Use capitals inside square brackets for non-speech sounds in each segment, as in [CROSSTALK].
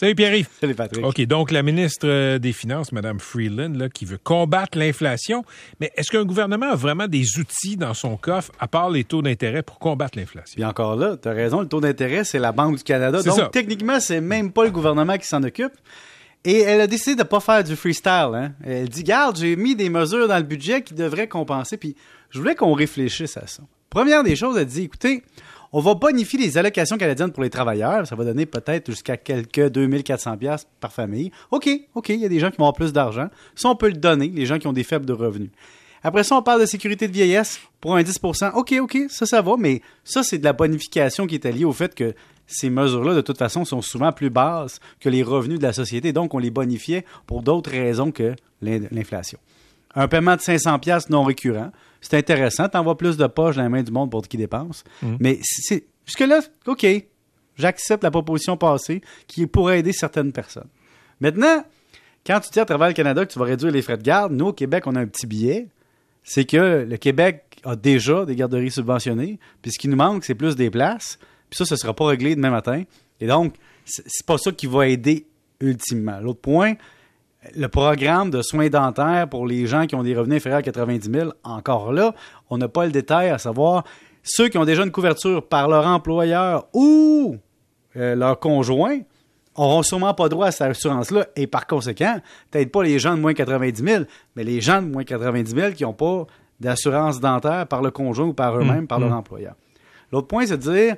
Salut Pierre-Yves. Salut Patrick. OK, donc la ministre euh, des Finances, Mme Freeland, là, qui veut combattre l'inflation. Mais est-ce qu'un gouvernement a vraiment des outils dans son coffre, à part les taux d'intérêt, pour combattre l'inflation? Puis encore là, tu as raison, le taux d'intérêt, c'est la Banque du Canada. Donc, ça. techniquement, c'est même pas le gouvernement qui s'en occupe. Et elle a décidé de pas faire du freestyle. Hein. Elle dit, garde, j'ai mis des mesures dans le budget qui devraient compenser. Puis je voulais qu'on réfléchisse à ça. Première des choses, elle dit, écoutez, on va bonifier les allocations canadiennes pour les travailleurs. Ça va donner peut-être jusqu'à quelques 2400 pièces par famille. OK, OK, il y a des gens qui vont avoir plus d'argent. Ça, on peut le donner, les gens qui ont des faibles de revenus. Après ça, on parle de sécurité de vieillesse pour un 10 OK, OK, ça, ça va, mais ça, c'est de la bonification qui est liée au fait que ces mesures-là, de toute façon, sont souvent plus basses que les revenus de la société. Donc, on les bonifiait pour d'autres raisons que l'in- l'inflation. Un paiement de 500 pièces non récurrent, c'est intéressant. T'envoies plus de poches dans la main du monde pour qui dépense. Mais c'est jusque-là, OK, j'accepte la proposition passée qui pourrait aider certaines personnes. Maintenant, quand tu dis à travers le Canada que tu vas réduire les frais de garde, nous, au Québec, on a un petit billet. C'est que le Québec a déjà des garderies subventionnées. Puis ce qui nous manque, c'est plus des places. Puis ça, ce ne sera pas réglé demain matin. Et donc, c'est pas ça qui va aider ultimement. L'autre point, le programme de soins dentaires pour les gens qui ont des revenus inférieurs à 90 000, encore là, on n'a pas le détail à savoir ceux qui ont déjà une couverture par leur employeur ou euh, leur conjoint auront sûrement pas droit à cette assurance-là et par conséquent, peut-être pas les gens de moins 90 000, mais les gens de moins 90 000 qui n'ont pas d'assurance dentaire par le conjoint ou par eux-mêmes, par leur employeur. L'autre point, c'est de dire,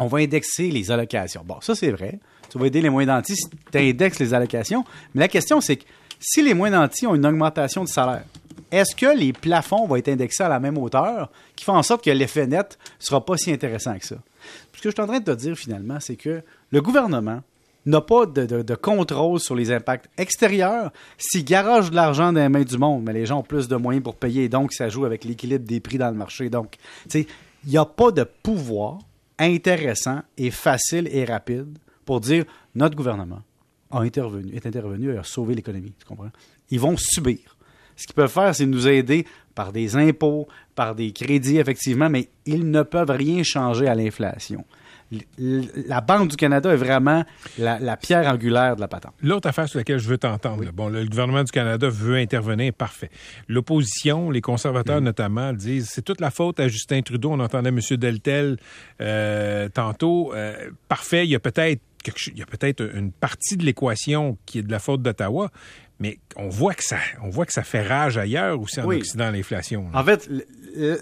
on va indexer les allocations. Bon, ça c'est vrai. Tu vas aider les moins nantis si tu indexes les allocations. Mais la question, c'est que si les moins nantis ont une augmentation de salaire, est-ce que les plafonds vont être indexés à la même hauteur qui fait en sorte que l'effet net ne sera pas si intéressant que ça? Ce que je suis en train de te dire finalement, c'est que le gouvernement n'a pas de, contrôle sur les impacts extérieurs. S'il garage de l'argent dans les mains du monde, mais les gens ont plus de moyens pour payer, donc ça joue avec l'équilibre des prix dans le marché. Donc, tu sais, il n'y a pas de pouvoir intéressant et facile et rapide pour dire notre gouvernement a intervenu, est intervenu et a sauvé l'économie. Tu comprends? Ils vont subir. Ce qu'ils peuvent faire, c'est nous aider par des impôts, par des crédits, effectivement, mais ils ne peuvent rien changer à l'inflation. La Banque du Canada est vraiment la, la pierre angulaire de la patente. L'autre affaire sur laquelle je veux t'entendre, bon, le gouvernement du Canada veut intervenir, parfait. L'opposition, les conservateurs notamment, disent c'est toute la faute à Justin Trudeau. On entendait M. Deltel euh, tantôt. Euh, parfait, il y a peut-être il y a peut-être une partie de l'équation qui est de la faute d'Ottawa, mais on voit que ça, on voit que ça fait rage ailleurs aussi en Oui. Occident l'inflation. En fait,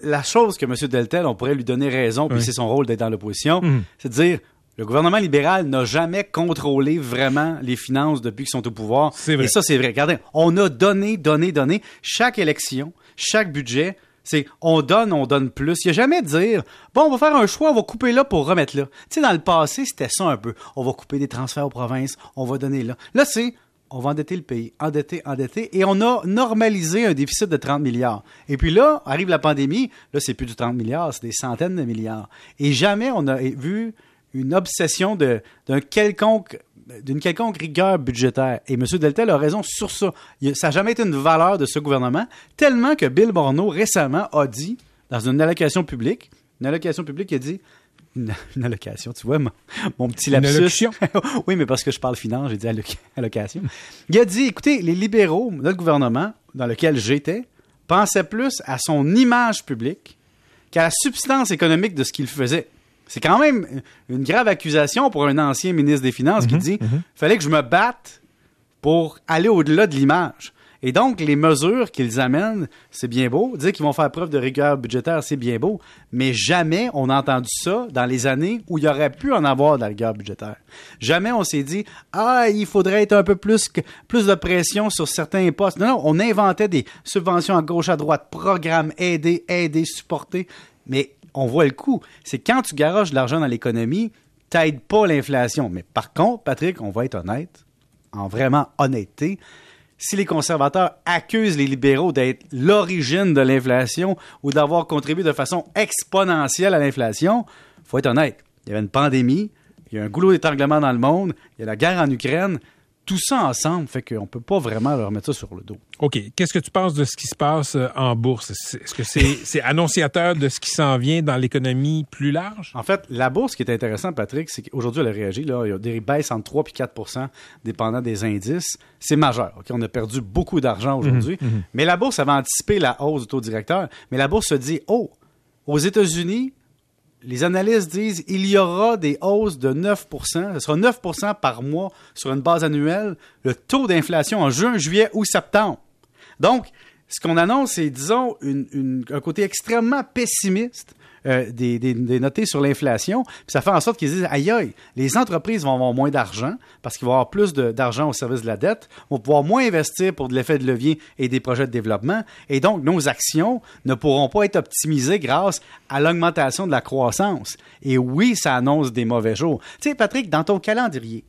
la chose que M. Deltel, on pourrait lui donner raison, puis Oui. c'est son rôle d'être dans l'opposition, Mhm. c'est de dire le gouvernement libéral n'a jamais contrôlé vraiment les finances depuis qu'ils sont au pouvoir. C'est vrai. Et ça, c'est vrai. Regardez, on a donné, donné, donné. Chaque élection, chaque budget, c'est on donne, on donne plus. Il n'y a jamais de dire bon, on va faire un choix, on va couper là pour remettre là. Tu sais, dans le passé, c'était ça un peu. On va couper des transferts aux provinces, on va donner là. Là, c'est on va endetter le pays, endetter, endetter, et on a normalisé un déficit de 30 milliards. Et puis là, arrive la pandémie, là, c'est plus du 30 milliards, c'est des centaines de milliards. Et jamais on a vu une obsession d'une quelconque rigueur budgétaire. Et M. Deltel a raison sur ça. Ça n'a jamais été une valeur de ce gouvernement, tellement que Bill Morneau récemment a dit, dans une allocation publique, une allocation publique, il a dit, une, [LAUGHS] une allocation, tu vois, mon, mon petit Une lapsus. [LAUGHS] oui, mais parce que je parle finance, j'ai dit alloc- allocation. Il a dit, écoutez, les libéraux, notre gouvernement, dans lequel j'étais, pensaient plus à son image publique qu'à la substance économique de ce qu'il faisait. C'est quand même une grave accusation pour un ancien ministre des Finances qui dit fallait que je me batte pour aller au-delà de l'image. Et donc, les mesures qu'ils amènent, c'est bien beau. Dire qu'ils vont faire preuve de rigueur budgétaire, c'est bien beau. Mais jamais on a entendu ça dans les années où il y aurait pu en avoir de la rigueur budgétaire. Jamais on s'est dit, ah, il faudrait être un peu plus, de pression sur certains postes. Non, non, on inventait des subventions à gauche, à droite, programmes, aider, aider, supporter. Mais on voit le coup. C'est quand tu garages de l'argent dans l'économie, t'aides pas l'inflation. Mais par contre, Patrick, on va être honnête, en vraiment honnêteté, si les conservateurs accusent les libéraux d'être l'origine de l'inflation ou d'avoir contribué de façon exponentielle à l'inflation, faut être honnête. Il y avait une pandémie, il y a un goulot d'étranglement dans le monde, il y a la guerre en Ukraine. Tout ça ensemble fait qu'on peut pas vraiment leur mettre ça sur le dos. OK. Qu'est-ce que tu penses de ce qui se passe euh, en bourse? Est-ce que [LAUGHS] c'est annonciateur de ce qui s'en vient dans l'économie plus large? En fait, la bourse, ce qui est intéressant, Patrick, c'est qu'aujourd'hui, elle a réagi. Là, il y a des baisses entre 3 et 4% dépendant des indices. C'est majeur. OK? On a perdu beaucoup d'argent aujourd'hui. Mais la bourse avait anticipé la hausse du taux directeur. Mais la bourse se dit, oh, aux États-Unis, les analystes disent il y aura des hausses de 9% Ce sera 9% par mois sur une base annuelle, le taux d'inflation en juin, juillet ou septembre. Donc, ce qu'on annonce, c'est, disons, un côté extrêmement pessimiste euh, des, des- des notés sur l'inflation. Puis ça fait en sorte qu'ils disent, aïe aïe, les entreprises vont avoir moins d'argent parce qu'ils vont avoir plus d'argent au service de la dette, vont pouvoir moins investir pour de l'effet de levier et des projets de développement. Et donc, nos actions ne pourront pas être optimisées grâce à l'augmentation de la croissance. Et oui, ça annonce des mauvais jours. Tu sais, Patrick, dans ton calendrier,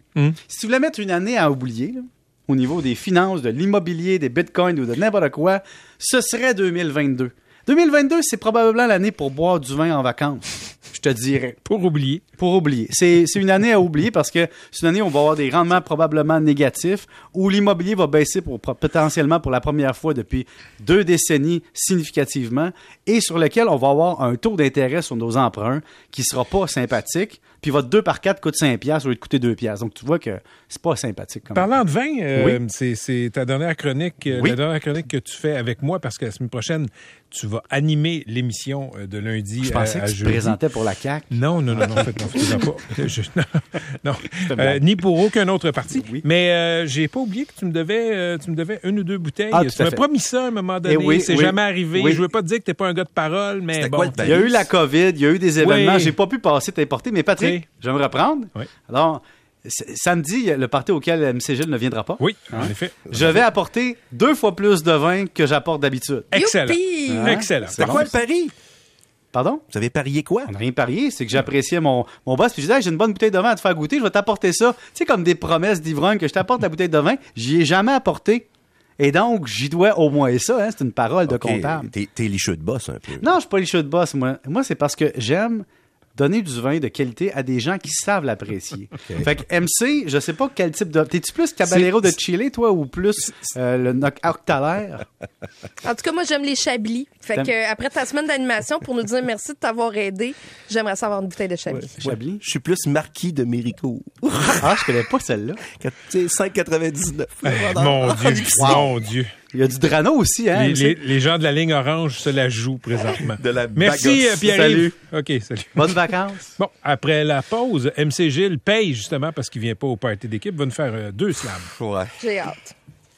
si tu voulais mettre une année à oublier, là, au niveau des finances, de l'immobilier, des bitcoins ou de n'importe quoi, ce serait 2022. 2022, c'est probablement l'année pour boire du vin en vacances, je te dirais. Pour oublier. Pour oublier. C'est une année à oublier parce que c'est une année où on va avoir des rendements probablement négatifs, où l'immobilier va baisser pour, potentiellement pour la première fois depuis deux décennies significativement, et sur lequel on va avoir un taux d'intérêt sur nos emprunts qui sera pas sympathique, puis votre 2 par 4 coûte 5 piastres au lieu de coûter 2 piastres. Donc tu vois que c'est pas sympathique. Comme Parlant de vin, euh, Oui. c'est- ta dernière chronique, euh, Oui. la dernière chronique que tu fais avec moi parce que la semaine prochaine, tu vas animer l'émission euh, de lundi je à, pensais à que tu te présentais pour la CAQ. Non, non, non, non, en fait, non, pas. [LAUGHS] Je- non, non. Euh, ni pour aucun autre parti. Oui. Mais euh, j'ai pas oublié que tu me devais, euh, tu me devais une ou deux bouteilles. Ah, tu m'as promis ça à un moment donné. Eh oui, c'est oui. jamais arrivé. Oui. Je veux pas te dire que t'es pas un gars de parole, mais bon. quoi le Il y a eu la COVID, il y a eu des événements, Oui. j'ai pas pu passer t'importer, mais Patrick, Oui. je vais me reprendre. Oui. Alors, c- samedi, le parti auquel MC Gilles ne viendra pas. Oui, Hein? en effet. Je vais apporter deux fois plus de vin que j'apporte d'habitude. Excellent. Hein? Excellent. C'est bon. quoi le pari? Pardon? Vous avez parié quoi? On n'a rien parié, c'est que j'appréciais mon, mon boss, puis je disais, Hey, j'ai une bonne bouteille de vin à te faire goûter, je vais t'apporter ça. Tu sais, comme des promesses d'ivrogne que je t'apporte la bouteille de vin, j'y ai jamais apporté. Et donc, j'y dois au moins ça, hein, c'est une parole de comptable. T'es t'es licheux de boss un peu. Non, je suis pas les cheveux de boss, moi. Moi, c'est parce que j'aime donner du vin de qualité à des gens qui savent l'apprécier. [LAUGHS] Fait que MC, je sais pas quel type de... T'es-tu plus Caballero de Chile, toi, ou plus euh, le knock octalaire? En tout cas, moi, j'aime les chablis. Fait que, après ta semaine d'animation, pour nous dire merci de t'avoir aidé, j'aimerais savoir une bouteille de chablis. Chablis? Je suis plus marquis de Méricourt. Ah, je connais pas celle-là. Quand- Tu sais, 5,99. Mon Dieu, mon Dieu. Il y a du Drano aussi, hein? Les, MC? les- les gens de la ligne orange se la jouent présentement. De la Merci, euh, Pierre. Salut. OK, salut. Bonnes vacances. Bon, après la pause, MC Gilles paye justement parce qu'il vient pas au party d'équipe, va nous faire euh, deux slams. Ouais. J'ai hâte.